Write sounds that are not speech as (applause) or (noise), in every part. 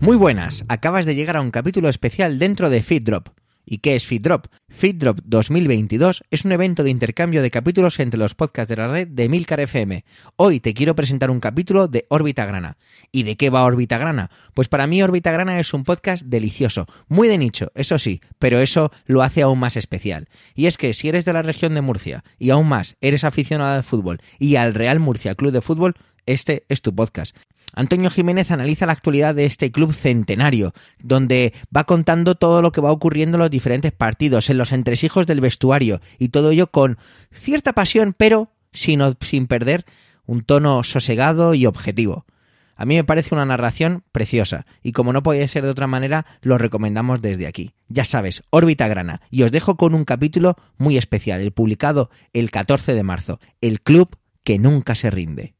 Muy buenas, acabas de llegar a un capítulo especial dentro de FeedDrop. ¿Y qué es FeedDrop? FeedDrop 2022 es un evento de intercambio de capítulos entre los podcasts de la red de Milcar FM. Hoy te quiero presentar un capítulo de Órbita Grana. ¿Y de qué va Órbita Grana? Pues para mí Órbita Grana es un podcast delicioso, muy de nicho, eso sí, pero eso lo hace aún más especial. Y es que si eres de la región de Murcia y aún más eres aficionado al fútbol y al Real Murcia Club de Fútbol, este es tu podcast. Antonio Jiménez analiza la actualidad de este club centenario, donde va contando todo lo que va ocurriendo en los diferentes partidos, en los entresijos del vestuario, y todo ello con cierta pasión, pero sin, sin perder un tono sosegado y objetivo. A mí me parece una narración preciosa, y como no podía ser de otra manera, lo recomendamos desde aquí. Ya sabes, órbita grana, y os dejo con un capítulo muy especial, el publicado el 14 de marzo, El Club que nunca se rinde.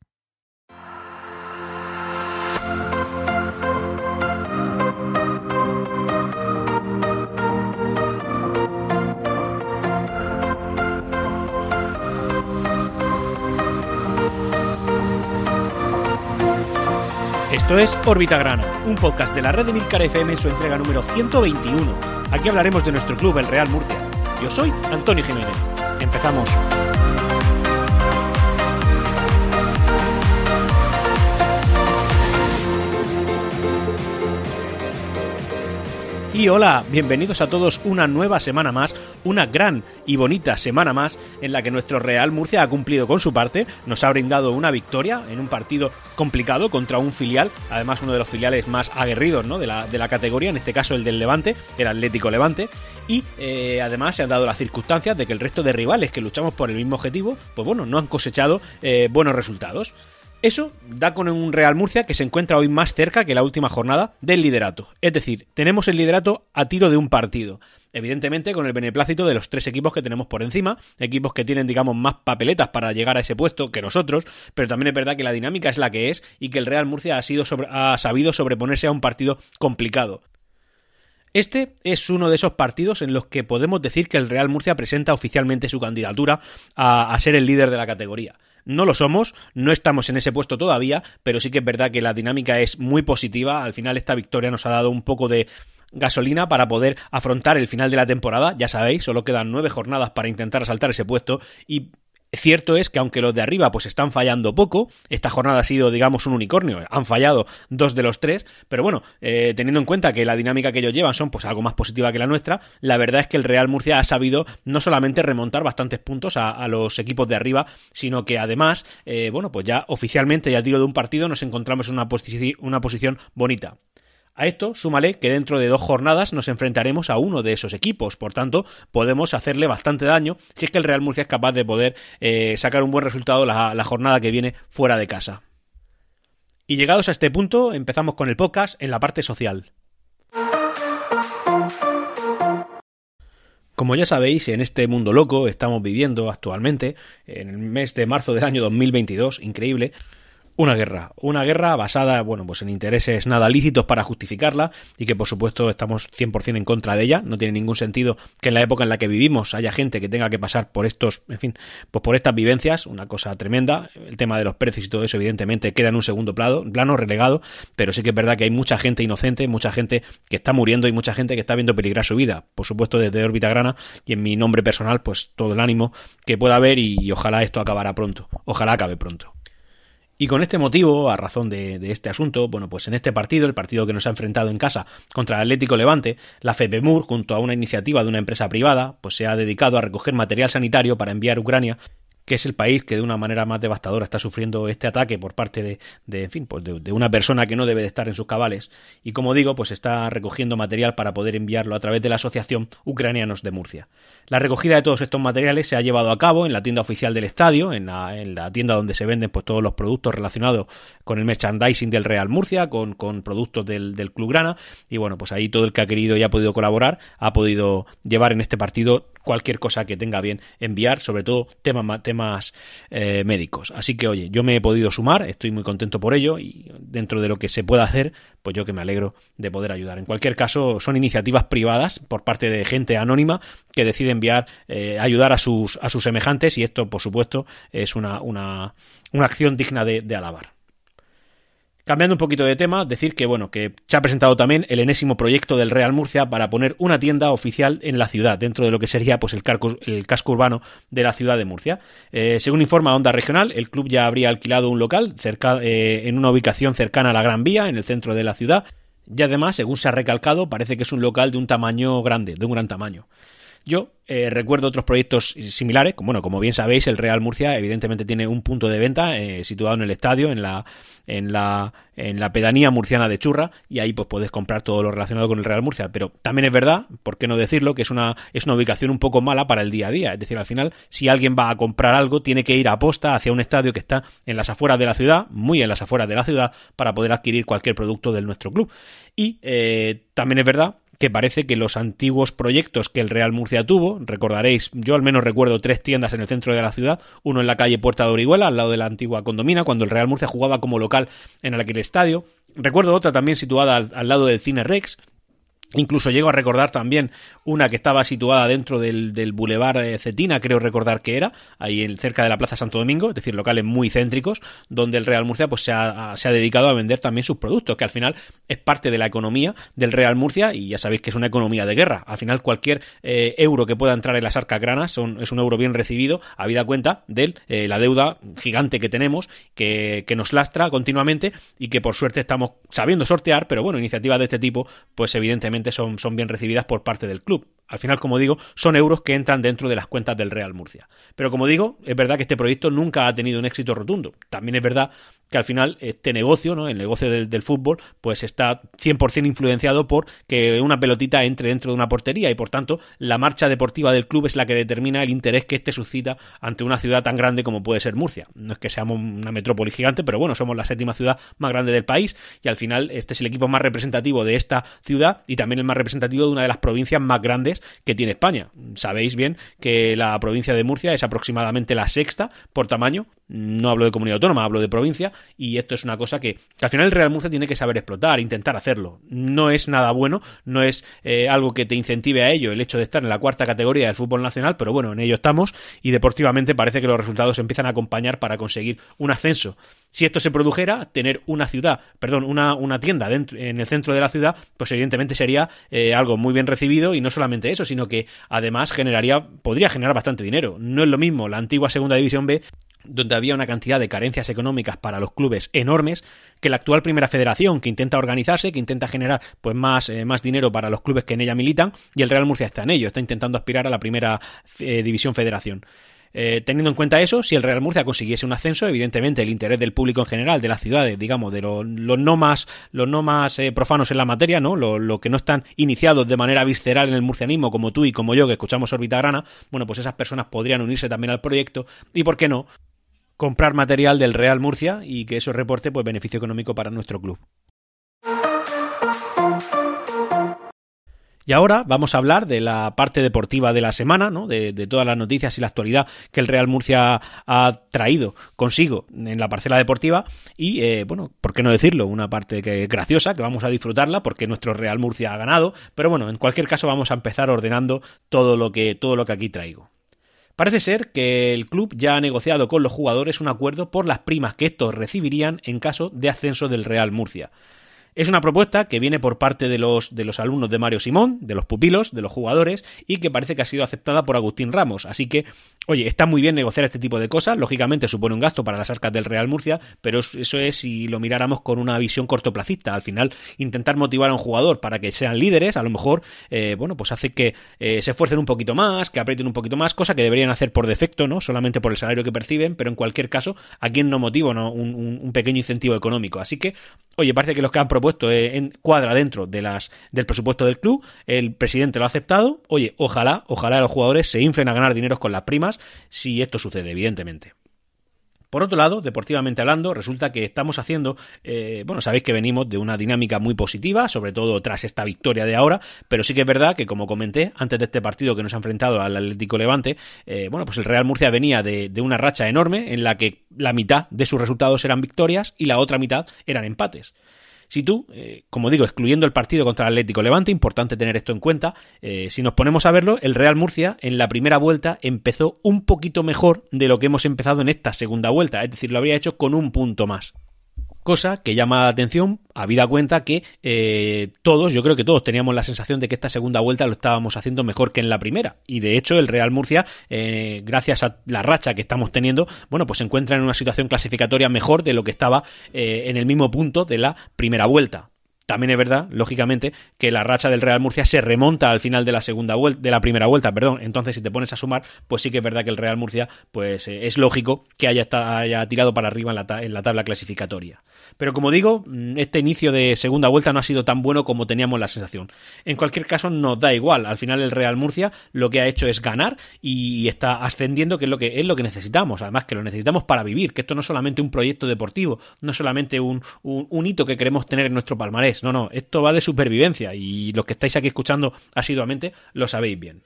Esto es Órbita Grana, un podcast de la red de Milcar FM en su entrega número 121. Aquí hablaremos de nuestro club, el Real Murcia. Yo soy Antonio Jiménez. Empezamos. Y hola, bienvenidos a todos una nueva semana más, una gran y bonita semana más en la que nuestro Real Murcia ha cumplido con su parte, nos ha brindado una victoria en un partido complicado contra un filial, además uno de los filiales más aguerridos ¿no? de, la, de la categoría, en este caso el del Levante, el Atlético Levante, y eh, además se han dado las circunstancias de que el resto de rivales que luchamos por el mismo objetivo, pues bueno, no han cosechado eh, buenos resultados. Eso da con un Real Murcia que se encuentra hoy más cerca que la última jornada del liderato. Es decir, tenemos el liderato a tiro de un partido. Evidentemente con el beneplácito de los tres equipos que tenemos por encima, equipos que tienen, digamos, más papeletas para llegar a ese puesto que nosotros, pero también es verdad que la dinámica es la que es y que el Real Murcia ha, sabido sobreponerse a un partido complicado. Este es uno de esos partidos en los que podemos decir que el Real Murcia presenta oficialmente su candidatura a ser el líder de la categoría. No lo somos, no estamos en ese puesto todavía, pero sí que es verdad que la dinámica es muy positiva. Al final esta victoria nos ha dado un poco de gasolina para poder afrontar el final de la temporada. Ya sabéis, solo quedan nueve jornadas para intentar asaltar ese puesto y Cierto es que aunque los de arriba pues están fallando poco, esta jornada ha sido digamos un unicornio, han fallado dos de los tres, pero bueno, eh, teniendo en cuenta que la dinámica que ellos llevan son pues algo más positiva que la nuestra, la verdad es que el Real Murcia ha sabido no solamente remontar bastantes puntos a, los equipos de arriba, sino que además, eh, bueno, pues ya oficialmente ya tiro de un partido nos encontramos en una, una posición bonita. A esto, súmale que dentro de dos jornadas nos enfrentaremos a uno de esos equipos, por tanto, podemos hacerle bastante daño si es que el Real Murcia es capaz de poder eh, sacar un buen resultado la, la jornada que viene fuera de casa. Y llegados a este punto, empezamos con el podcast en la parte social. Como ya sabéis, en este mundo loco estamos viviendo actualmente, en el mes de marzo del año 2022, increíble, una guerra, una guerra basada, bueno, pues en intereses nada lícitos para justificarla y que por supuesto estamos 100% en contra de ella. No tiene ningún sentido que en la época en la que vivimos haya gente que tenga que pasar por estos, en fin, pues por estas vivencias, una cosa tremenda. El tema de los precios y todo eso evidentemente queda en un segundo plano, plano relegado, pero sí que es verdad que hay mucha gente inocente, mucha gente que está muriendo y mucha gente que está viendo peligrar su vida. Por supuesto desde órbita grana y en mi nombre personal, pues todo el ánimo que pueda haber y, y ojalá esto acabará pronto. Ojalá acabe pronto. Y con este motivo, a razón de, este asunto, bueno, pues en este partido, el partido que nos ha enfrentado en casa contra el Atlético Levante, la FEPEMUR, junto a una iniciativa de una empresa privada, pues se ha dedicado a recoger material sanitario para enviar a Ucrania que es el país que de una manera más devastadora está sufriendo este ataque por parte de, de en fin, pues de, una persona que no debe de estar en sus cabales. Y como digo, pues está recogiendo material para poder enviarlo a través de la Asociación Ucranianos de Murcia. La recogida de todos estos materiales se ha llevado a cabo en la tienda oficial del estadio, en la, en la tienda donde se venden pues todos los productos relacionados con el merchandising del Real Murcia, con, con productos del, del Club Grana. Y bueno, pues ahí todo el que ha querido y ha podido colaborar ha podido llevar en este partido cualquier cosa que tenga bien enviar, sobre todo temas, temas eh, médicos. Así que, oye, yo me he podido sumar, estoy muy contento por ello y dentro de lo que se pueda hacer, pues yo que me alegro de poder ayudar. En cualquier caso, son iniciativas privadas por parte de gente anónima que decide enviar, eh, ayudar a sus, a sus semejantes y esto, por supuesto, es una, una, una acción digna de alabar. Cambiando un poquito de tema, decir que bueno, que se ha presentado también el enésimo proyecto del Real Murcia para poner una tienda oficial en la ciudad, dentro de lo que sería pues el, casco urbano de la ciudad de Murcia. Eh, según informa Onda Regional, el club ya habría alquilado un local cerca, eh, en una ubicación cercana a la Gran Vía, en el centro de la ciudad. Y además, según se ha recalcado, parece que es un local de un tamaño grande, de un gran tamaño. Yo eh, recuerdo otros proyectos similares, como, bueno, como bien sabéis, el Real Murcia evidentemente tiene un punto de venta eh, situado en el estadio, en la, en, la, en la pedanía murciana de Churra, y ahí pues puedes comprar todo lo relacionado con el Real Murcia. Pero también es verdad, por qué no decirlo, que es una, es una ubicación un poco mala para el día a día. Es decir, al final, si alguien va a comprar algo, tiene que ir a posta hacia un estadio que está en las afueras de la ciudad, muy en las afueras de la ciudad, para poder adquirir cualquier producto de nuestro club. Y eh, también es verdad que parece que los antiguos proyectos que el Real Murcia tuvo, recordaréis, yo al menos recuerdo tres tiendas en el centro de la ciudad, uno en la calle Puerta de Orihuela, al lado de la antigua condomina, cuando el Real Murcia jugaba como local en aquel estadio. Recuerdo otra también situada al, lado del Cine Rex, Incluso llego a recordar también una que estaba situada dentro del, del Boulevard eh, Cetina, creo recordar que era, ahí en, cerca de la Plaza Santo Domingo, es decir, locales muy céntricos, donde el Real Murcia pues, se, ha, se ha dedicado a vender también sus productos, que al final es parte de la economía del Real Murcia y ya sabéis que es una economía de guerra. Al final cualquier eh, euro que pueda entrar en las arcas granas son, es un euro bien recibido, habida cuenta de eh, la deuda gigante que tenemos, que, que nos lastra continuamente y que por suerte estamos sabiendo sortear, pero bueno, iniciativas de este tipo, pues evidentemente son, son bien recibidas por parte del club. Al final, como digo, son euros que entran dentro de las cuentas del Real Murcia. Pero como digo, es verdad que este proyecto nunca ha tenido un éxito rotundo. También es verdad que al final este negocio, ¿no? el negocio del, fútbol, pues está 100% influenciado por que una pelotita entre dentro de una portería y por tanto la marcha deportiva del club es la que determina el interés que este suscita ante una ciudad tan grande como puede ser Murcia. No es que seamos una metrópoli gigante, pero bueno, somos la séptima ciudad más grande del país y al final este es el equipo más representativo de esta ciudad y también el más representativo de una de las provincias más grandes que tiene España. Sabéis bien que la provincia de Murcia es aproximadamente la sexta por tamaño, no hablo de comunidad autónoma, hablo de provincia y esto es una cosa que, al final el Real Murcia tiene que saber explotar, intentar hacerlo. No es nada bueno, no es eh, algo que te incentive a ello el hecho de estar en la cuarta categoría del fútbol nacional, pero bueno, en ello estamos y deportivamente parece que los resultados empiezan a acompañar para conseguir un ascenso. Si esto se produjera, tener una ciudad, perdón, una, una tienda dentro, en el centro de la ciudad, pues evidentemente sería eh, algo muy bien recibido y no solamente eso, sino que además generaría, podría generar bastante dinero. No es lo mismo la antigua Segunda División B donde había una cantidad de carencias económicas para los clubes enormes, que la actual Primera Federación, que intenta organizarse, que intenta generar pues más, eh, más dinero para los clubes que en ella militan, y el Real Murcia está en ello, está intentando aspirar a la Primera eh, División Federación. Eh, teniendo en cuenta eso, si el Real Murcia consiguiese un ascenso, evidentemente el interés del público en general, de las ciudades, digamos, de los, no más, los no más profanos en la materia, ¿no? Los que no están iniciados de manera visceral en el murcianismo, como tú y como yo, que escuchamos Orbita Grana, bueno, pues esas personas podrían unirse también al proyecto y, ¿por qué no?, comprar material del Real Murcia y que eso reporte pues beneficio económico para nuestro club. Y ahora vamos a hablar de la parte deportiva de la semana, ¿no? de, todas las noticias y la actualidad que el Real Murcia ha traído consigo en la parcela deportiva. Y, eh, bueno, ¿por qué no decirlo? Una parte que es graciosa, que vamos a disfrutarla porque nuestro Real Murcia ha ganado. Pero bueno, en cualquier caso vamos a empezar ordenando todo lo que, todo lo que aquí traigo. Parece ser que el club ya ha negociado con los jugadores un acuerdo por las primas que estos recibirían en caso de ascenso del Real Murcia. Es una propuesta que viene por parte de los, de los alumnos de Mario Simón, de los pupilos, de los jugadores, y que parece que ha sido aceptada por Agustín Ramos. Así que, oye, está muy bien negociar este tipo de cosas. Lógicamente supone un gasto para las arcas del Real Murcia, pero eso es si lo miráramos con una visión cortoplacista. Al final, intentar motivar a un jugador para que sean líderes, a lo mejor, eh, bueno, pues hace que eh, se esfuercen un poquito más, que aprieten un poquito más, cosa que deberían hacer por defecto, ¿no? Solamente por el salario que perciben, pero en cualquier caso, ¿a quién no motiva ¿no? Un, un pequeño incentivo económico? Así que, oye, parece que los que han eh, en, cuadra dentro de las, del presupuesto del club, el presidente lo ha aceptado, oye, ojalá, ojalá los jugadores se inflen a ganar dinero con las primas, si esto sucede, evidentemente. Por otro lado, deportivamente hablando, resulta que estamos haciendo, eh, bueno, sabéis que venimos de una dinámica muy positiva, sobre todo tras esta victoria de ahora, pero sí que es verdad que, como comenté, antes de este partido que nos ha enfrentado al Atlético Levante, eh, bueno, pues el Real Murcia venía de una racha enorme en la que la mitad de sus resultados eran victorias y la otra mitad eran empates. Si tú, eh, como digo, excluyendo el partido contra el Atlético Levante, importante tener esto en cuenta, eh, si nos ponemos a verlo, el Real Murcia en la primera vuelta empezó un poquito mejor de lo que hemos empezado en esta segunda vuelta, es decir, lo habría hecho con un punto más. Cosa que llama la atención, habida cuenta que eh, todos, yo creo que todos teníamos la sensación de que esta segunda vuelta lo estábamos haciendo mejor que en la primera. Y de hecho, el Real Murcia, eh, gracias a la racha que estamos teniendo, bueno, pues se encuentra en una situación clasificatoria mejor de lo que estaba eh, en el mismo punto de la primera vuelta. También es verdad, lógicamente, que la racha del Real Murcia se remonta al final de la segunda vuelta, de la primera vuelta, perdón. Entonces, si te pones a sumar, pues sí que es verdad que el Real Murcia, pues es lógico que haya, haya tirado para arriba en la tabla clasificatoria. Pero como digo, mm, este inicio de segunda vuelta no ha sido tan bueno como teníamos la sensación. En cualquier caso, nos da igual. Al final el Real Murcia lo que ha hecho es ganar y está ascendiendo, que es lo que es lo que necesitamos. Además, que lo necesitamos para vivir, que esto no es solamente un proyecto deportivo, no es solamente un, un hito que queremos tener en nuestro palmarés. No, no, esto va de supervivencia y los que estáis aquí escuchando asiduamente lo sabéis bien.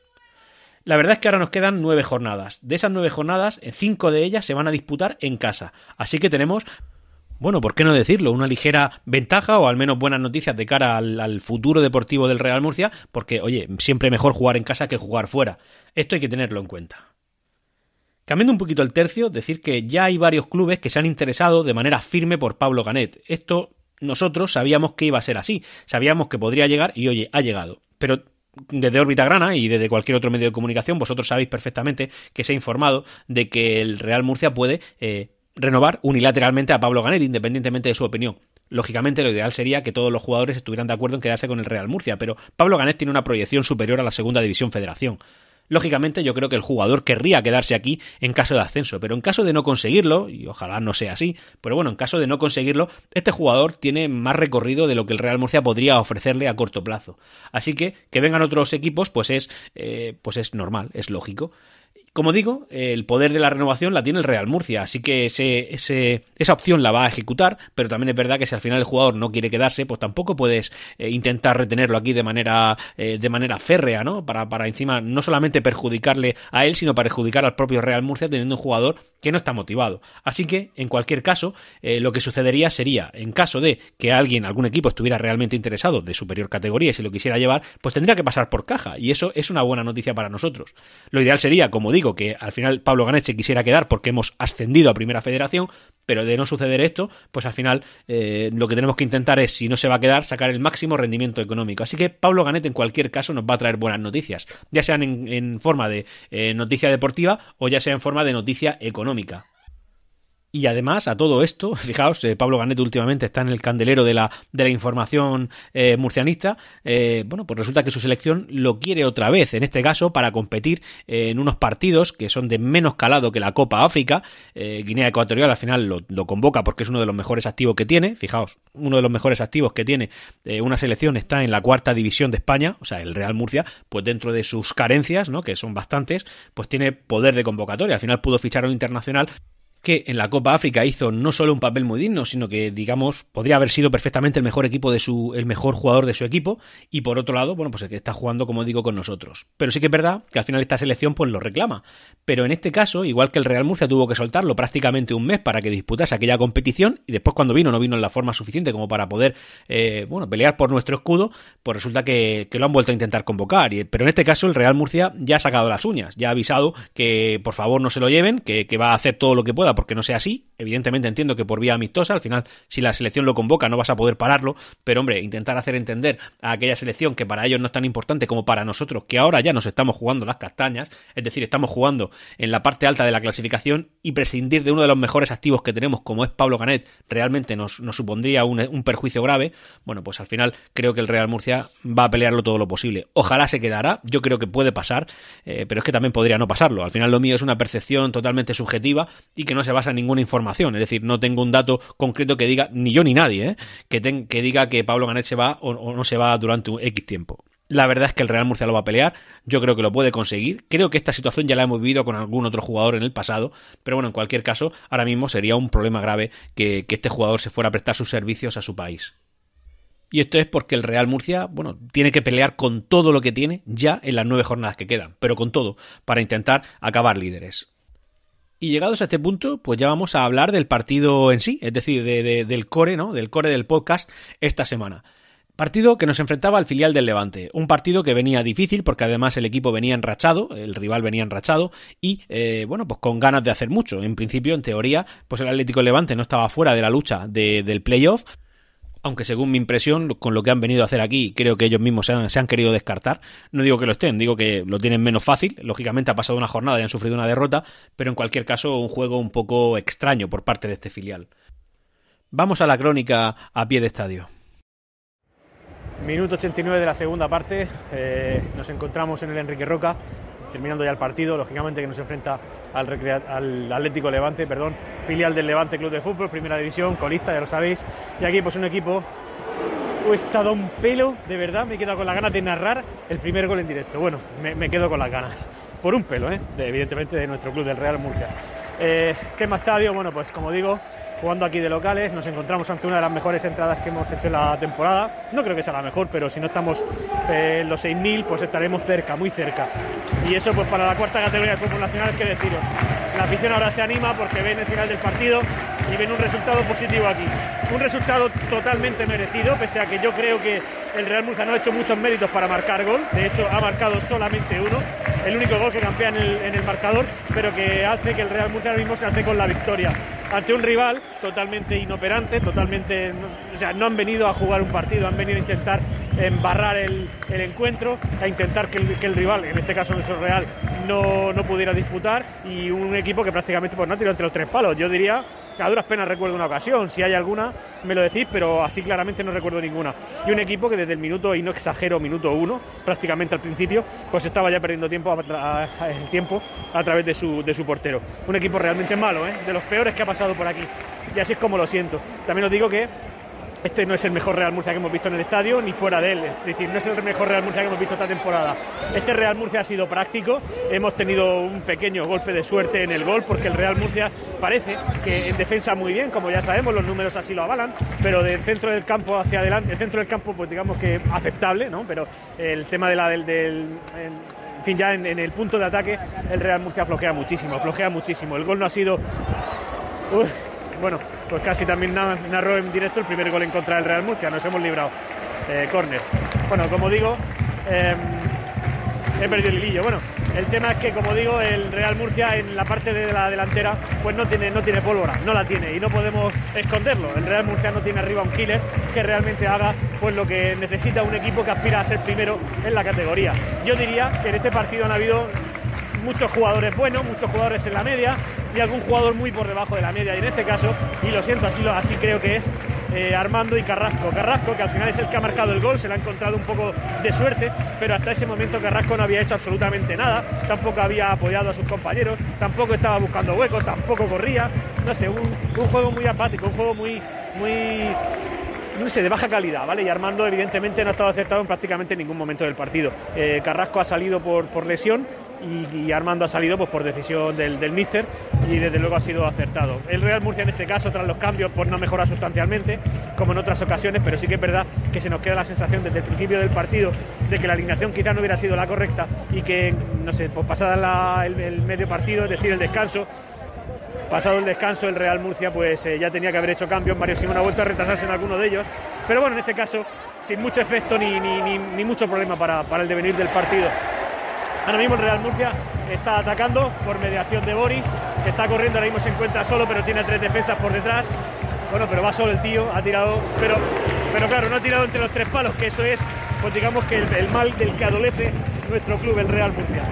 La verdad es que ahora nos quedan nueve jornadas. De esas nueve jornadas, cinco de ellas se van a disputar en casa. Así que tenemos bueno, ¿por qué no decirlo? Una ligera ventaja o al menos buenas noticias de cara al, futuro deportivo del Real Murcia, porque, oye, siempre mejor jugar en casa que jugar fuera. Esto hay que tenerlo en cuenta. Cambiando un poquito el tercio, decir que ya hay varios clubes que se han interesado de manera firme por Pablo Ganet. Esto nosotros sabíamos que iba a ser así, sabíamos que podría llegar y, oye, ha llegado. Pero desde órbita grana y desde cualquier otro medio de comunicación, vosotros sabéis perfectamente que se ha informado de que el Real Murcia puede eh, renovar unilateralmente a Pablo Ganet, independientemente de su opinión. Lógicamente, lo ideal sería que todos los jugadores estuvieran de acuerdo en quedarse con el Real Murcia, pero Pablo Ganet tiene una proyección superior a la Segunda División Federación. Lógicamente yo creo que el jugador querría quedarse aquí en caso de ascenso, pero en caso de no conseguirlo, y ojalá no sea así, pero bueno, en caso de no conseguirlo, este jugador tiene más recorrido de lo que el Real Murcia podría ofrecerle a corto plazo. Así que que vengan otros equipos, pues es, eh, pues es normal, es lógico. Como digo, el poder de la renovación la tiene el Real Murcia, así que esa opción la va a ejecutar, pero también es verdad que si al final el jugador no quiere quedarse, pues tampoco puedes eh, intentar retenerlo aquí de manera, eh, de manera férrea, ¿no? Para, encima no solamente perjudicarle a él, sino para perjudicar al propio Real Murcia teniendo un jugador que no está motivado. Así que, en cualquier caso, eh, lo que sucedería sería, en caso de que alguien, algún equipo estuviera realmente interesado de superior categoría y se lo quisiera llevar, pues tendría que pasar por caja, y eso es una buena noticia para nosotros. Lo ideal sería, como digo, que al final Pablo Ganet se quisiera quedar porque hemos ascendido a Primera Federación, pero de no suceder esto, pues al final eh, lo que tenemos que intentar es, si no se va a quedar, sacar el máximo rendimiento económico. Así que Pablo Ganet en cualquier caso nos va a traer buenas noticias, ya sean en, forma de eh, noticia deportiva o ya sea en forma de noticia económica. Y además, a todo esto, (laughs) fijaos, eh, Pablo Ganet últimamente está en el candelero de la, de la información eh, murcianista. Eh, bueno, pues resulta que su selección lo quiere otra vez, en este caso, para competir en unos partidos que son de menos calado que la Copa África. Guinea Ecuatorial al final lo, lo, convoca porque es uno de los mejores activos que tiene. Fijaos, uno de los mejores activos que tiene una selección está en la cuarta división de España, o sea, el Real Murcia, pues dentro de sus carencias, ¿no? que son bastantes, pues tiene poder de convocatoria. Al final pudo fichar a un internacional que en la Copa África hizo no solo un papel muy digno, sino que, digamos, podría haber sido perfectamente el mejor equipo de su, el mejor jugador de su equipo, y por otro lado, bueno, pues el que está jugando, como digo, con nosotros. Pero sí que es verdad que al final esta selección pues lo reclama. Pero en este caso, igual que el Real Murcia tuvo que soltarlo prácticamente un mes para que disputase aquella competición, y después cuando vino no vino en la forma suficiente como para poder, eh, bueno, pelear por nuestro escudo, pues resulta que, lo han vuelto a intentar convocar. Y, pero en este caso el Real Murcia ya ha sacado las uñas, ya ha avisado que por favor no se lo lleven, que, que va a hacer todo lo que pueda porque no sea así. Evidentemente entiendo que por vía amistosa, al final, si la selección lo convoca, no vas a poder pararlo. Pero, hombre, intentar hacer entender a aquella selección que para ellos no es tan importante como para nosotros, que ahora ya nos estamos jugando las castañas, es decir, estamos jugando en la parte alta de la clasificación y prescindir de uno de los mejores activos que tenemos, como es Pablo Canet, realmente nos, supondría un, perjuicio grave. Bueno, pues al final creo que el Real Murcia va a pelearlo todo lo posible. Ojalá se quedará, yo creo que puede pasar, eh, pero es que también podría no pasarlo. Al final lo mío es una percepción totalmente subjetiva y que no se basa en ninguna información. Es decir, no tengo un dato concreto que diga, ni yo ni nadie, ¿eh? que, que diga que Pablo Ganet se va o, no se va durante un X tiempo. La verdad es que el Real Murcia lo va a pelear, yo creo que lo puede conseguir. Creo que esta situación ya la hemos vivido con algún otro jugador en el pasado, pero bueno, en cualquier caso, ahora mismo sería un problema grave que, que este jugador se fuera a prestar sus servicios a su país. Y esto es porque el Real Murcia, bueno, tiene que pelear con todo lo que tiene ya en las nueve jornadas que quedan, pero con todo, para intentar acabar líderes. Y llegados a este punto, pues ya vamos a hablar del partido en sí, es decir, del core, ¿no? Del core del podcast esta semana. Partido que nos enfrentaba al filial del Levante. Un partido que venía difícil porque además el equipo venía enrachado, el rival venía enrachado y, eh, bueno, pues con ganas de hacer mucho. En principio, en teoría, pues el Atlético Levante no estaba fuera de la lucha del playoff, aunque según mi impresión, con lo que han venido a hacer aquí, creo que ellos mismos se han, querido descartar. No digo que lo estén, digo que lo tienen menos fácil. Lógicamente ha pasado una jornada y han sufrido una derrota, pero en cualquier caso un juego un poco extraño por parte de este filial. Vamos a la crónica a pie de estadio. Minuto 89 de la segunda parte, eh, nos encontramos en el Enrique Roca, terminando ya el partido, lógicamente que nos enfrenta al, al, Atlético Levante, perdón, filial del Levante Club de Fútbol, primera división, colista, ya lo sabéis, y aquí pues un equipo he estado un pelo, de verdad, me he quedado con las ganas de narrar el primer gol en directo. Bueno, me, quedo con las ganas, por un pelo, ¿eh? de, evidentemente de nuestro club del Real Murcia. Eh, tema estadio, bueno, pues como digo, jugando aquí de locales. Nos encontramos ante una de las mejores entradas que hemos hecho en la temporada. No creo que sea la mejor, pero si no estamos eh, en los 6.000, pues estaremos cerca, muy cerca. Y eso, pues para la cuarta categoría del fútbol nacional, qué deciros. La afición ahora se anima porque ven el final del partido y ven un resultado positivo aquí. Un resultado totalmente merecido, pese a que yo creo que el Real Murcia no ha hecho muchos méritos para marcar gol. De hecho, ha marcado solamente uno. El único gol que campea en el, en el marcador, pero que hace que el Real Murcia ahora mismo se hace con la victoria ante un rival totalmente inoperante, totalmente, o sea, no han venido a jugar un partido, han venido a intentar embarrar el, el encuentro, a intentar que el, que rival, en este caso nuestro Real, no, no, pudiera disputar y un equipo que prácticamente pues, no tirado entre los tres palos. Yo diría a duras penas recuerdo una ocasión, si hay alguna me lo decís, pero así claramente no recuerdo ninguna. Y un equipo que desde el minuto, y no exagero, minuto uno, prácticamente al principio, pues estaba ya perdiendo tiempo a, a, el tiempo a través de su, de su portero. Un equipo realmente malo, ¿eh? de los peores que ha pasado por aquí. Y así es como lo siento. También os digo que este no es el mejor Real Murcia que hemos visto en el estadio, ni fuera de él. Es decir, no es el mejor Real Murcia que hemos visto esta temporada. Este Real Murcia ha sido práctico. Hemos tenido un pequeño golpe de suerte en el gol, porque el Real Murcia parece que en defensa muy bien, como ya sabemos, los números así lo avalan, pero del centro del campo hacia adelante, el centro del campo, pues digamos que aceptable, ¿no? Pero el tema de la, del, en fin, ya en, el punto de ataque, el Real Murcia flojea muchísimo, flojea muchísimo. El gol no ha sido. Bueno, pues casi también narró en directo el primer gol en contra del Real Murcia, nos hemos librado. Eh, córner. Bueno, como digo, eh, he perdido el hilillo. Bueno, el tema es que, como digo, el Real Murcia en la parte de la delantera pues no tiene, no tiene pólvora, no la tiene y no podemos esconderlo. El Real Murcia no tiene arriba un killer que realmente haga pues lo que necesita un equipo que aspira a ser primero en la categoría. Yo diría que en este partido han habido muchos jugadores buenos, muchos jugadores en la media y algún jugador muy por debajo de la media. Y en este caso, y lo siento, así, lo, así creo que es eh, Armando y Carrasco. Carrasco, que al final es el que ha marcado el gol, se le ha encontrado un poco de suerte, pero hasta ese momento Carrasco no había hecho absolutamente nada, tampoco había apoyado a sus compañeros, tampoco estaba buscando huecos, tampoco corría. No sé, un, juego muy apático, un juego muy, muy no sé, de baja calidad, ¿vale? Y Armando, evidentemente, no ha estado acertado en prácticamente ningún momento del partido. Eh, Carrasco ha salido por, por lesión y, Armando ha salido pues, por decisión del, míster y desde luego ha sido acertado. El Real Murcia en este caso, tras los cambios, pues no mejora sustancialmente, como en otras ocasiones, pero sí que es verdad que se nos queda la sensación desde el principio del partido de que la alineación quizá no hubiera sido la correcta y que, no sé, pues pasada el medio partido, es decir, el descanso, pasado el descanso el Real Murcia pues eh, ya tenía que haber hecho cambios, Mario Simón ha vuelto a retrasarse en alguno de ellos, pero bueno, en este caso sin mucho efecto ni, ni, ni, ni mucho problema para, para, el devenir del partido. Ahora mismo el Real Murcia está atacando por mediación de Boris, que está corriendo, ahora mismo se encuentra solo, pero tiene tres defensas por detrás. Bueno, pero va solo el tío, ha tirado, pero, pero claro, no ha tirado entre los tres palos, que eso es, pues digamos que el, mal del que adolece nuestro club, el Real Murcia.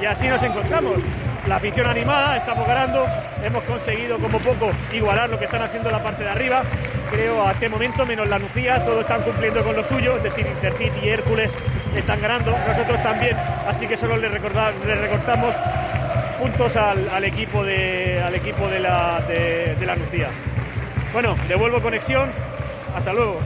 Y así nos encontramos la afición animada, estamos ganando, hemos conseguido como poco igualar lo que están haciendo la parte de arriba, creo a este momento, menos la Lucía, todos están cumpliendo con lo suyo, es decir, Intercity Hércules están ganando, nosotros también, así que solo le, recordar, le recortamos puntos al, equipo de al equipo de la, de la Lucía. Bueno, devuelvo conexión, hasta luego.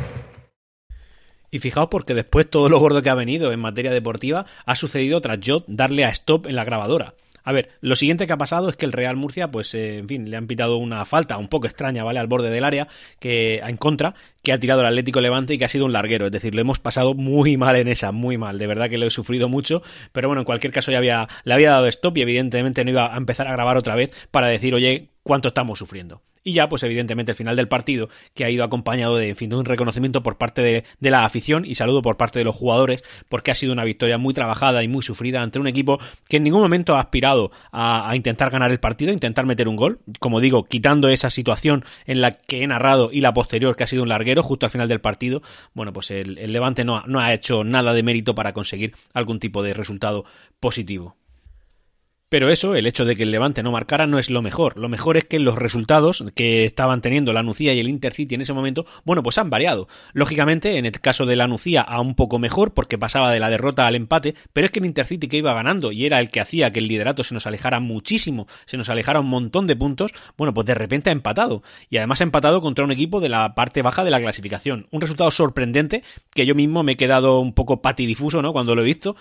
Y fijaos porque después todo lo gordo que ha venido en materia deportiva ha sucedido tras yo darle a stop en la grabadora. A ver, lo siguiente que ha pasado es que el Real Murcia, pues, eh, en fin, le han pitado una falta un poco extraña, ¿vale? Al borde del área, que en contra, que ha tirado el Atlético Levante y que ha sido un larguero. Es decir, lo hemos pasado muy mal en esa, muy mal. De verdad que lo he sufrido mucho. Pero bueno, en cualquier caso ya había, le había dado stop y evidentemente no iba a empezar a grabar otra vez para decir, oye, cuánto estamos sufriendo. Y ya, pues evidentemente el final del partido, que ha ido acompañado de, en fin, de un reconocimiento por parte de, de, la afición y saludo por parte de los jugadores, porque ha sido una victoria muy trabajada y muy sufrida ante un equipo que en ningún momento ha aspirado a, a intentar ganar el partido, a intentar meter un gol. Como digo, quitando esa situación en la que he narrado y la posterior, que ha sido un larguero justo al final del partido, bueno, pues el, Levante no, no ha hecho nada de mérito para conseguir algún tipo de resultado positivo. Pero eso, el hecho de que el Levante no marcara, no es lo mejor. Lo mejor es que los resultados que estaban teniendo la Nucía y el Intercity en ese momento, bueno, pues han variado. Lógicamente, en el caso de la Nucía, a un poco mejor, porque pasaba de la derrota al empate, pero es que el Intercity que iba ganando y era el que hacía que el liderato se nos alejara muchísimo, se nos alejara un montón de puntos, bueno, pues de repente ha empatado. Y además ha empatado contra un equipo de la parte baja de la clasificación. Un resultado sorprendente que yo mismo me he quedado un poco patidifuso, ¿no? Cuando lo he visto,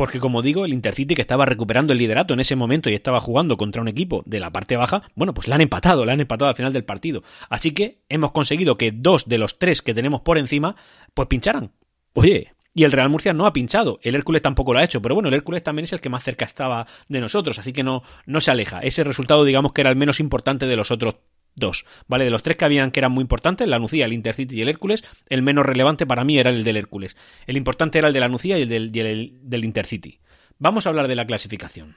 porque como digo, el Intercity que estaba recuperando el liderato en ese momento y estaba jugando contra un equipo de la parte baja, bueno, pues la han empatado, la han empatado al final del partido. Así que hemos conseguido que dos de los tres que tenemos por encima, pues pincharan. Oye, y el Real Murcia no ha pinchado. El Hércules tampoco lo ha hecho. Pero bueno, el Hércules también es el que más cerca estaba de nosotros. Así que no, no se aleja. Ese resultado, digamos que era el menos importante de los otros dos, ¿vale? De los tres que habían que eran muy importantes, la Nucía, el Intercity y el Hércules, el menos relevante para mí era el del Hércules. El importante era el de la Nucía y el del, y el del Intercity. Vamos a hablar de la clasificación.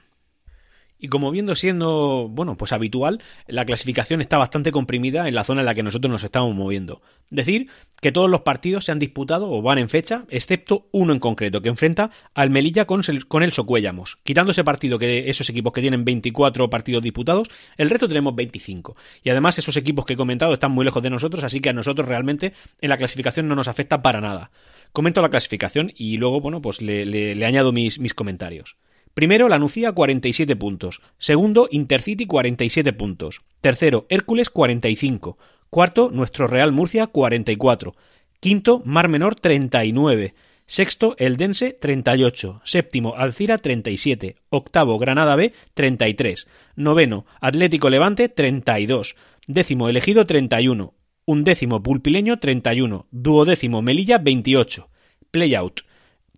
Y como viendo siendo, bueno, pues habitual, la clasificación está bastante comprimida en la zona en la que nosotros nos estamos moviendo. Decir que todos los partidos se han disputado o van en fecha, excepto uno en concreto, que enfrenta al Melilla con el, Socuellamos. Quitando ese partido, que esos equipos que tienen 24 partidos disputados, el resto tenemos 25. Y además esos equipos que he comentado están muy lejos de nosotros, así que a nosotros realmente en la clasificación no nos afecta para nada. Comento la clasificación y luego, bueno, pues le, añado mis comentarios. Primero, la Nucía 47 puntos. Segundo, Intercity 47 puntos. Tercero, Hércules 45. Cuarto, nuestro Real Murcia 44. Quinto, Mar Menor 39. Sexto, Eldense 38. Séptimo, Alcira 37. Octavo, Granada B 33. Noveno, Atlético Levante 32. Décimo, Elegido 31. Undécimo, Pulpileño 31. Duodécimo, Melilla 28. Playout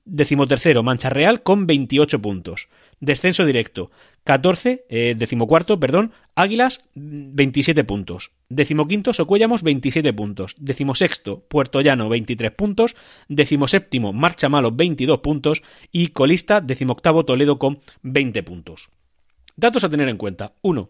decimotercero Mancha Real con 28 puntos. Descenso directo, 14, eh, decimocuarto, perdón, Águilas 27 puntos. Decimoquinto Socuéllamos 27 puntos. Decimosexto Puerto Llano 23 puntos. Decimoséptimo Marcha Malo 22 puntos. Y colista decimoctavo Toledo con 20 puntos. Datos a tener en cuenta. 1.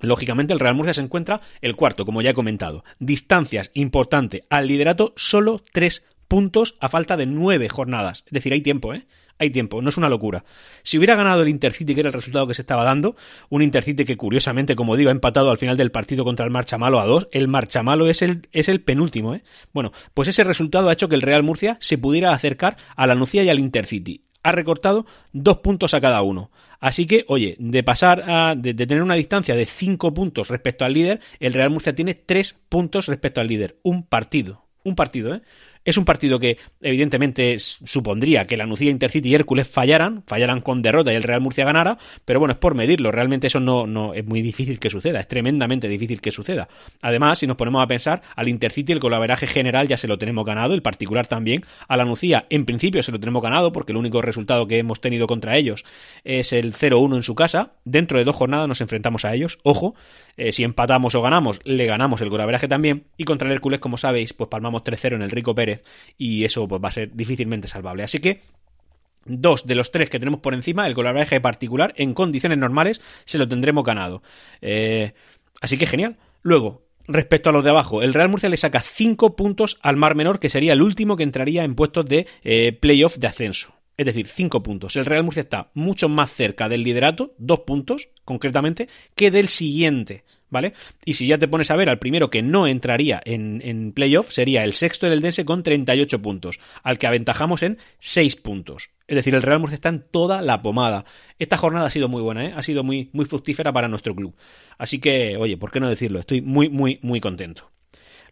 Lógicamente el Real Murcia se encuentra el cuarto, como ya he comentado. Distancias importante al liderato, solo 3 puntos a falta de nueve jornadas. Es decir, hay tiempo, ¿eh? Hay tiempo, no es una locura. Si hubiera ganado el Intercity, que era el resultado que se estaba dando, un Intercity que curiosamente, como digo, ha empatado al final del partido contra el Marchamalo a dos, el Marchamalo es el, es el penúltimo, ¿eh? Bueno, pues ese resultado ha hecho que el Real Murcia se pudiera acercar a la Nucía y al Intercity. Ha recortado dos puntos a cada uno. Así que, oye, de pasar a. de, de tener una distancia de cinco puntos respecto al líder, el Real Murcia tiene tres puntos respecto al líder. Un partido. Un partido, ¿eh? Es un partido que, evidentemente, supondría que la Nucía, Intercity y Hércules fallaran, fallaran con derrota y el Real Murcia ganara, pero bueno, es por medirlo. Realmente eso no, es muy difícil que suceda, es tremendamente difícil que suceda. Además, si nos ponemos a pensar, al Intercity el colaboraje general ya se lo tenemos ganado, el particular también. A la Nucía, en principio, se lo tenemos ganado, porque el único resultado que hemos tenido contra ellos es el 0-1 en su casa. Dentro de dos jornadas nos enfrentamos a ellos. Ojo, eh, si empatamos o ganamos, le ganamos el colaboraje también. Y contra el Hércules, como sabéis, pues palmamos 3-0 en el Rico Pérez y eso pues, va a ser difícilmente salvable. Así que dos de los tres que tenemos por encima, el colaboraje particular, en condiciones normales, se lo tendremos ganado. Eh, así que genial. Luego, respecto a los de abajo, el Real Murcia le saca 5 puntos al Mar Menor, que sería el último que entraría en puestos de eh, playoff de ascenso. Es decir, 5 puntos. El Real Murcia está mucho más cerca del liderato, 2 puntos concretamente, que del siguiente. ¿vale? Y si ya te pones a ver al primero que no entraría en, en playoff, sería el sexto del Eldense con 38 puntos, al que aventajamos en 6 puntos. Es decir, el Real Murcia está en toda la pomada. Esta jornada ha sido muy buena, ¿eh? ha sido muy, muy fructífera para nuestro club. Así que, oye, ¿por qué no decirlo? Estoy muy, muy, muy contento.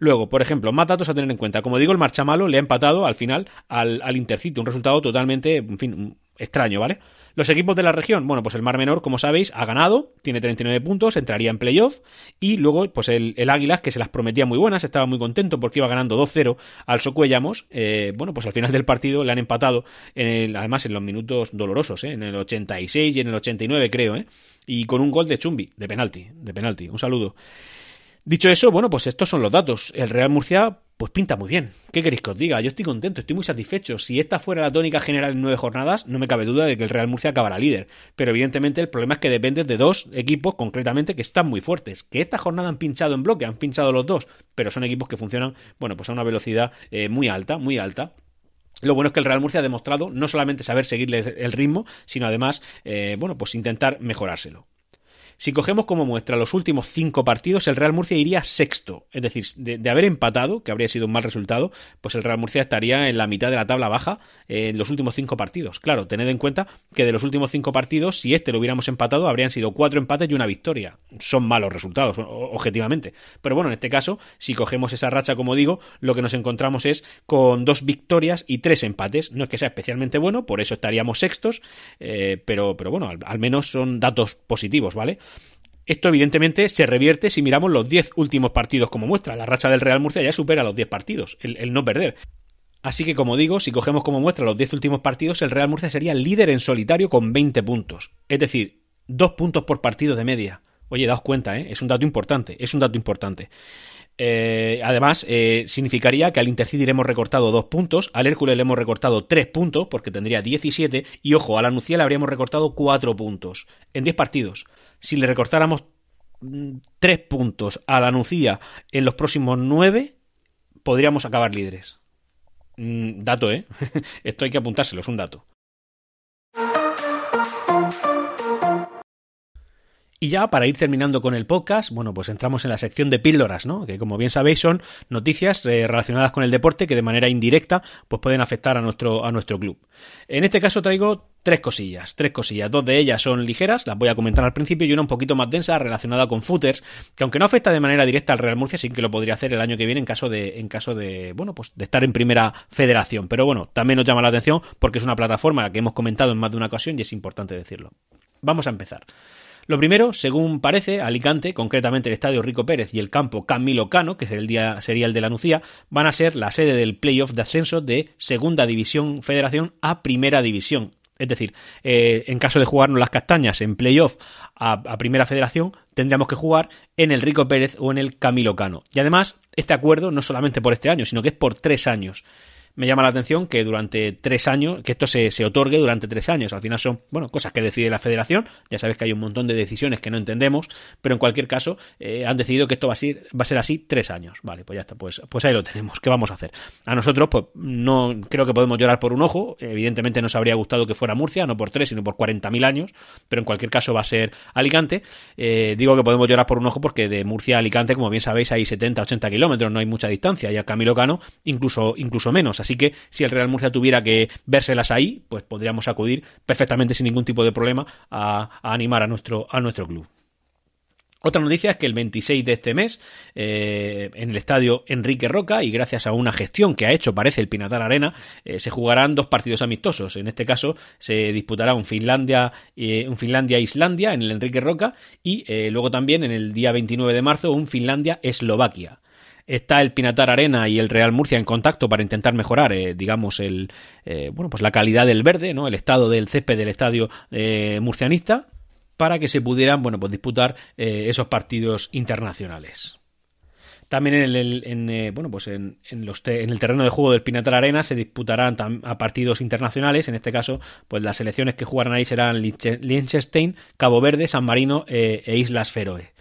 Luego, por ejemplo, más datos a tener en cuenta. Como digo, el Marchamalo le ha empatado al final al, al Intercity, un resultado totalmente, en fin, extraño, ¿vale? Los equipos de la región, bueno, pues el Mar Menor, como sabéis, ha ganado, tiene 39 puntos, entraría en playoff. Y luego, pues el, el Águilas, que se las prometía muy buenas, estaba muy contento porque iba ganando 2-0 al Socuellamos. Eh, bueno, pues al final del partido le han empatado, en el, además en los minutos dolorosos, ¿eh? en el 86 y en el 89, creo, ¿eh? y con un gol de Chumbi, de penalti, de penalti. Un saludo. Dicho eso, bueno, pues estos son los datos. El Real Murcia, pues pinta muy bien. ¿Qué queréis que os diga? Yo estoy contento, estoy muy satisfecho. Si esta fuera la tónica general en nueve jornadas, no me cabe duda de que el Real Murcia acabará líder. Pero evidentemente el problema es que depende de dos equipos concretamente que están muy fuertes. Que esta jornada han pinchado en bloque, han pinchado los dos, pero son equipos que funcionan, bueno, pues a una velocidad eh, muy alta, muy alta. Lo bueno es que el Real Murcia ha demostrado no solamente saber seguirle el ritmo, sino además, eh, bueno, pues intentar mejorárselo. Si cogemos como muestra los últimos cinco partidos, el Real Murcia iría sexto. Es decir, de, haber empatado, que habría sido un mal resultado, pues el Real Murcia estaría en la mitad de la tabla baja en los últimos cinco partidos. Claro, tened en cuenta que de los últimos cinco partidos, si este lo hubiéramos empatado, habrían sido cuatro empates y una victoria. Son malos resultados, objetivamente. Pero bueno, en este caso, si cogemos esa racha, como digo, lo que nos encontramos es con dos victorias y tres empates. No es que sea especialmente bueno, por eso estaríamos sextos, eh, pero, pero bueno, al menos son datos positivos, ¿vale? Esto evidentemente se revierte si miramos los 10 últimos partidos como muestra. La racha del Real Murcia ya supera los 10 partidos, el, no perder. Así que como digo, si cogemos como muestra los 10 últimos partidos, el Real Murcia sería líder en solitario con 20 puntos. Es decir, 2 puntos por partido de media. Oye, daos cuenta, ¿eh? es un dato importante, es un dato importante. Eh, además, eh, significaría que al Intercity le hemos recortado 2 puntos, al Hércules le hemos recortado 3 puntos, porque tendría 17, y ojo, a la Nucía le habríamos recortado 4 puntos en 10 partidos si le recortáramos mm, tres puntos a la Nucía en los próximos nueve, podríamos acabar líderes. Mm, dato, ¿eh? (laughs) Esto hay que apuntárselo, es un dato. Y ya para ir terminando con el podcast, bueno, pues entramos en la sección de píldoras, ¿no? Que como bien sabéis son noticias eh, relacionadas con el deporte que de manera indirecta pues pueden afectar a nuestro, a nuestro club. En este caso traigo tres cosillas, tres cosillas. Dos de ellas son ligeras, las voy a comentar al principio, y una un poquito más densa relacionada con footers, que aunque no afecta de manera directa al Real Murcia, sí que lo podría hacer el año que viene en caso de, en caso de, bueno, pues de estar en primera federación. Pero bueno, también nos llama la atención porque es una plataforma que hemos comentado en más de una ocasión y es importante decirlo. Vamos a empezar. Lo primero, según parece, Alicante, concretamente el Estadio Rico Pérez y el campo Camilo Cano, que el día, sería el de la Nucía, van a ser la sede del playoff de ascenso de Segunda División Federación a Primera División. Es decir, eh, en caso de jugarnos las castañas en playoff a, a, Primera Federación, tendríamos que jugar en el Rico Pérez o en el Camilo Cano. Y además, este acuerdo no solamente por este año, sino que es por tres años me llama la atención que durante tres años, que esto se, se, otorgue durante tres años. Al final son, bueno, cosas que decide la federación. Ya sabes que hay un montón de decisiones que no entendemos, pero en cualquier caso eh, han decidido que esto va a, ser, va a ser así tres años. Vale, pues ya está, pues, pues ahí lo tenemos. ¿Qué vamos a hacer? A nosotros, pues no creo que podemos llorar por un ojo. Evidentemente nos habría gustado que fuera Murcia, no por tres, sino por 40.000 años, pero en cualquier caso va a ser Alicante. Eh, digo que podemos llorar por un ojo porque de Murcia a Alicante, como bien sabéis, hay 70, 80 kilómetros, no hay mucha distancia, y a Camilo Cano incluso, incluso menos. Así que si el Real Murcia tuviera que vérselas ahí, pues podríamos acudir perfectamente sin ningún tipo de problema a, animar a nuestro, a nuestro club. Otra noticia es que el 26 de este mes, eh, en el estadio Enrique Roca, y gracias a una gestión que ha hecho, parece, el Pinatar Arena, eh, se jugarán dos partidos amistosos. En este caso, se disputará un Finlandia, eh, un Finlandia-Islandia en el Enrique Roca, y luego también en el día 29 de marzo, un Finlandia-Eslovaquia está el Pinatar Arena y el Real Murcia en contacto para intentar mejorar, eh, digamos, el, eh, bueno, pues la calidad del verde, ¿no? El estado del césped del estadio eh, murcianista para que se pudieran, bueno, pues disputar esos partidos internacionales. También en el, en, bueno, pues en, el terreno de juego del Pinatar Arena se disputarán a partidos internacionales. En este caso, pues las selecciones que jugarán ahí serán Liechtenstein, Cabo Verde, San Marino e Islas Feroe.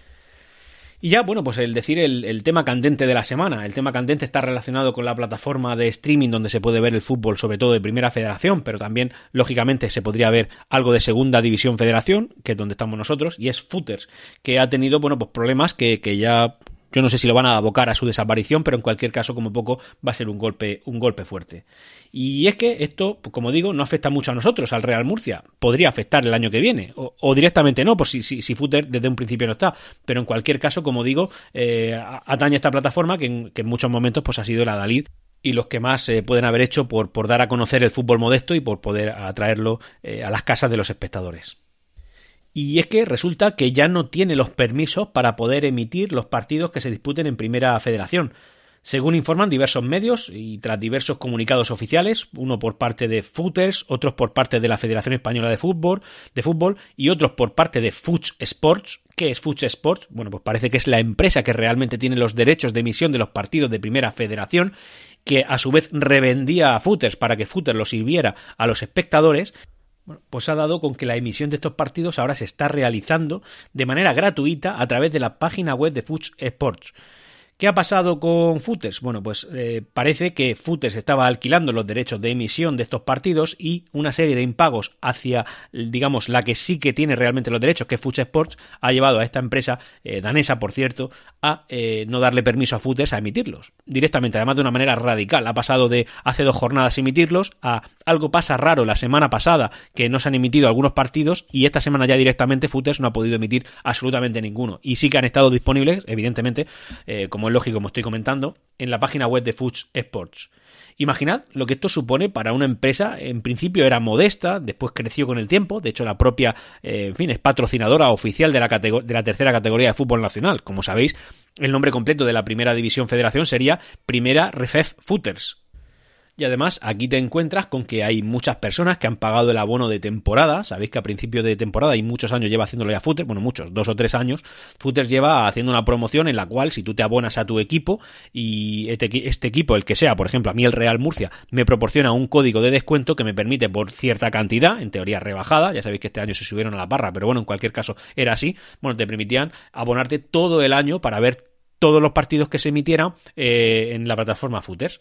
Y ya, bueno, pues el decir el, tema candente de la semana. El tema candente está relacionado con la plataforma de streaming donde se puede ver el fútbol, sobre todo de Primera Federación, pero también, lógicamente, se podría ver algo de Segunda División Federación, que es donde estamos nosotros, y es Footers, que ha tenido, bueno, pues problemas que, que ya yo no sé si lo van a abocar a su desaparición, pero en cualquier caso, como poco, va a ser un golpe, un golpe fuerte. Y es que esto, como digo, no afecta mucho a nosotros, al Real Murcia. Podría afectar el año que viene, o, directamente no, por si, si, si, Footer desde un principio no está. Pero en cualquier caso, como digo, eh, atañe a esta plataforma que en, muchos momentos pues, ha sido la Dalid y los que más eh, pueden haber hecho por, por dar a conocer el fútbol modesto y por poder atraerlo eh, a las casas de los espectadores. Y es que resulta que ya no tiene los permisos para poder emitir los partidos que se disputen en Primera Federación. Según informan diversos medios y tras diversos comunicados oficiales, uno por parte de Footers, otros por parte de la Federación Española de Fútbol, de fútbol y otros por parte de Fuch Sports. ¿Qué es Fuch Sports? Bueno, pues parece que es la empresa que realmente tiene los derechos de emisión de los partidos de Primera Federación, que a su vez revendía a Footers para que Footers lo sirviera a los espectadores bueno, pues ha dado con que la emisión de estos partidos ahora se está realizando de manera gratuita a través de la página web de Fuch Sports. ¿Qué ha pasado con Footers? Bueno, pues eh, parece que Footers estaba alquilando los derechos de emisión de estos partidos y una serie de impagos hacia, digamos, la que sí que tiene realmente los derechos, que es Fuch Sports, ha llevado a esta empresa, eh, danesa por cierto, a eh, no darle permiso a Footers a emitirlos. Directamente, además de una manera radical. Ha pasado de hace dos jornadas emitirlos a algo pasa raro la semana pasada que no se han emitido algunos partidos y esta semana ya directamente Footers no ha podido emitir absolutamente ninguno. Y sí que han estado disponibles, evidentemente, como lógico, como estoy comentando, en la página web de Foods Sports. Imaginad lo que esto supone para una empresa, en principio era modesta, después creció con el tiempo, de hecho la propia, eh, en fin, es patrocinadora oficial de la, de la tercera categoría de fútbol nacional. Como sabéis, el nombre completo de la primera división federación sería Primera Refef Footers, y además aquí te encuentras con que hay muchas personas que han pagado el abono de temporada. Sabéis que a principio de temporada y muchos años lleva haciéndolo ya Footers, bueno, muchos, dos o tres años. Footers lleva haciendo una promoción en la cual si tú te abonas a tu equipo y este, este, equipo, el que sea, por ejemplo, a mí el Real Murcia, me proporciona un código de descuento que me permite por cierta cantidad, en teoría rebajada, ya sabéis que este año se subieron a la barra, pero bueno, en cualquier caso era así, bueno, te permitían abonarte todo el año para ver todos los partidos que se emitieran eh, en la plataforma Footers.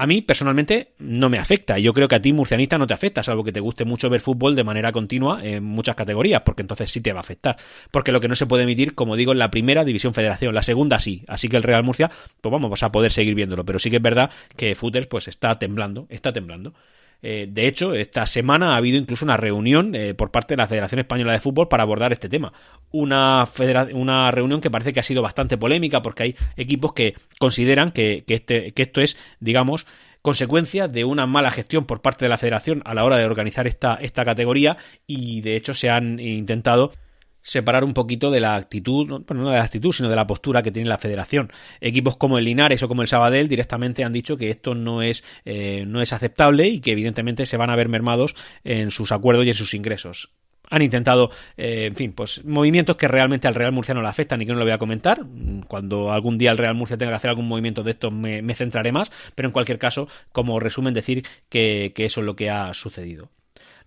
A mí, personalmente, no me afecta. Yo creo que a ti, murcianista, no te afecta, salvo que te guste mucho ver fútbol de manera continua en muchas categorías, porque entonces sí te va a afectar. Porque lo que no se puede emitir, como digo, en la primera división federación, la segunda sí. Así que el Real Murcia, pues vamos a poder seguir viéndolo. Pero sí que es verdad que Footers, pues está temblando, está temblando. Eh, de hecho, esta semana ha habido incluso una reunión eh, por parte de la Federación Española de Fútbol para abordar este tema. Una, una reunión que parece que ha sido bastante polémica porque hay equipos que consideran que, este, que esto es, digamos, consecuencia de una mala gestión por parte de la federación a la hora de organizar esta, esta categoría y de hecho se han intentado separar un poquito de la actitud, bueno, no de la actitud, sino de la postura que tiene la federación. Equipos como el Linares o como el Sabadell directamente han dicho que esto no es, eh, no es aceptable y que evidentemente se van a ver mermados en sus acuerdos y en sus ingresos han intentado, eh, en fin, pues movimientos que realmente al Real Murcia no le afectan y que no lo voy a comentar. Cuando algún día el Real Murcia tenga que hacer algún movimiento de esto me, centraré más, pero en cualquier caso, como resumen, decir que eso es lo que ha sucedido.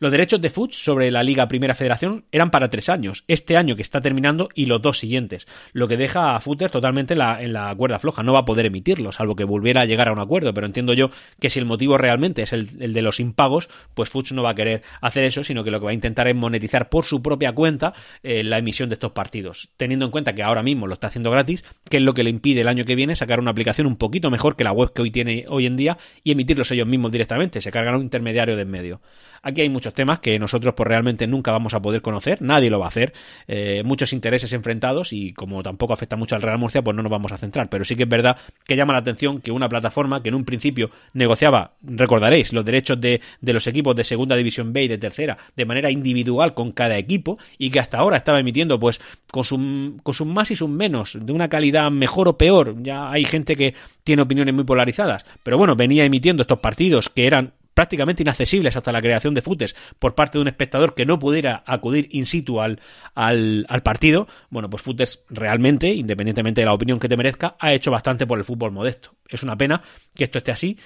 Los derechos de Fuchs sobre la Liga Primera Federación eran para tres años, este año que está terminando y los dos siguientes, lo que deja a Futter totalmente en la, cuerda floja. No va a poder emitirlo, salvo que volviera a llegar a un acuerdo, pero entiendo yo que si el motivo realmente es el, de los impagos, pues Fuchs no va a querer hacer eso, sino que lo que va a intentar es monetizar por su propia cuenta eh, la emisión de estos partidos, teniendo en cuenta que ahora mismo lo está haciendo gratis, que es lo que le impide el año que viene sacar una aplicación un poquito mejor que la web que hoy tiene hoy en día y emitirlos ellos mismos directamente, se cargan un intermediario de en medio. Aquí hay muchos temas que nosotros pues realmente nunca vamos a poder conocer, nadie lo va a hacer, eh, muchos intereses enfrentados y como tampoco afecta mucho al Real Murcia, pues no nos vamos a centrar. Pero sí que es verdad que llama la atención que una plataforma que en un principio negociaba, recordaréis, los derechos de, de los equipos de segunda división B y de tercera de manera individual con cada equipo y que hasta ahora estaba emitiendo pues con su, con sus más y sus menos, de una calidad mejor o peor, ya hay gente que tiene opiniones muy polarizadas, pero bueno, venía emitiendo estos partidos que eran prácticamente inaccesibles hasta la creación de futes por parte de un espectador que no pudiera acudir in situ al, al, partido, bueno, pues Futes realmente, independientemente de la opinión que te merezca, ha hecho bastante por el fútbol modesto. Es una pena que esto esté así,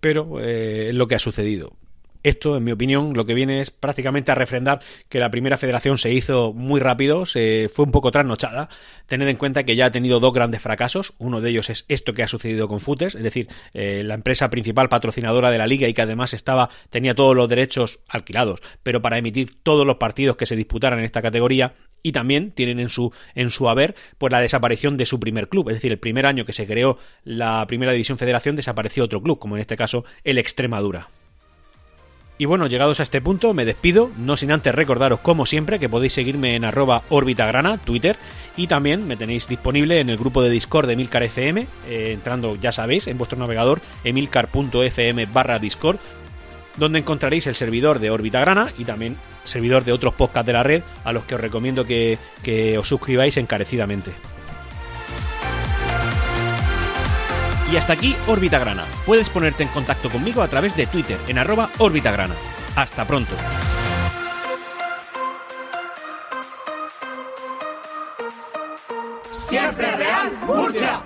pero eh, es lo que ha sucedido. Esto, en mi opinión, lo que viene es prácticamente a refrendar que la primera federación se hizo muy rápido, se fue un poco trasnochada. Tened en cuenta que ya ha tenido dos grandes fracasos. Uno de ellos es esto que ha sucedido con Footers, es decir, eh, la empresa principal patrocinadora de la liga y que además estaba tenía todos los derechos alquilados, pero para emitir todos los partidos que se disputaran en esta categoría y también tienen en su en su haber pues la desaparición de su primer club, es decir, el primer año que se creó la Primera División Federación desapareció otro club, como en este caso el Extremadura. Y bueno, llegados a este punto, me despido, no sin antes recordaros, como siempre, que podéis seguirme en arroba orbitagrana, Twitter, y también me tenéis disponible en el grupo de Discord de Emilcar FM, eh, entrando, ya sabéis, en vuestro navegador emilcar.fm barra Discord, donde encontraréis el servidor de Orbitagrana y también servidor de otros podcasts de la red, a los que os recomiendo que os suscribáis encarecidamente. Y hasta aquí Órbita Grana. Puedes ponerte en contacto conmigo a través de Twitter en arroba Grana. Hasta pronto. Siempre Real Murcia.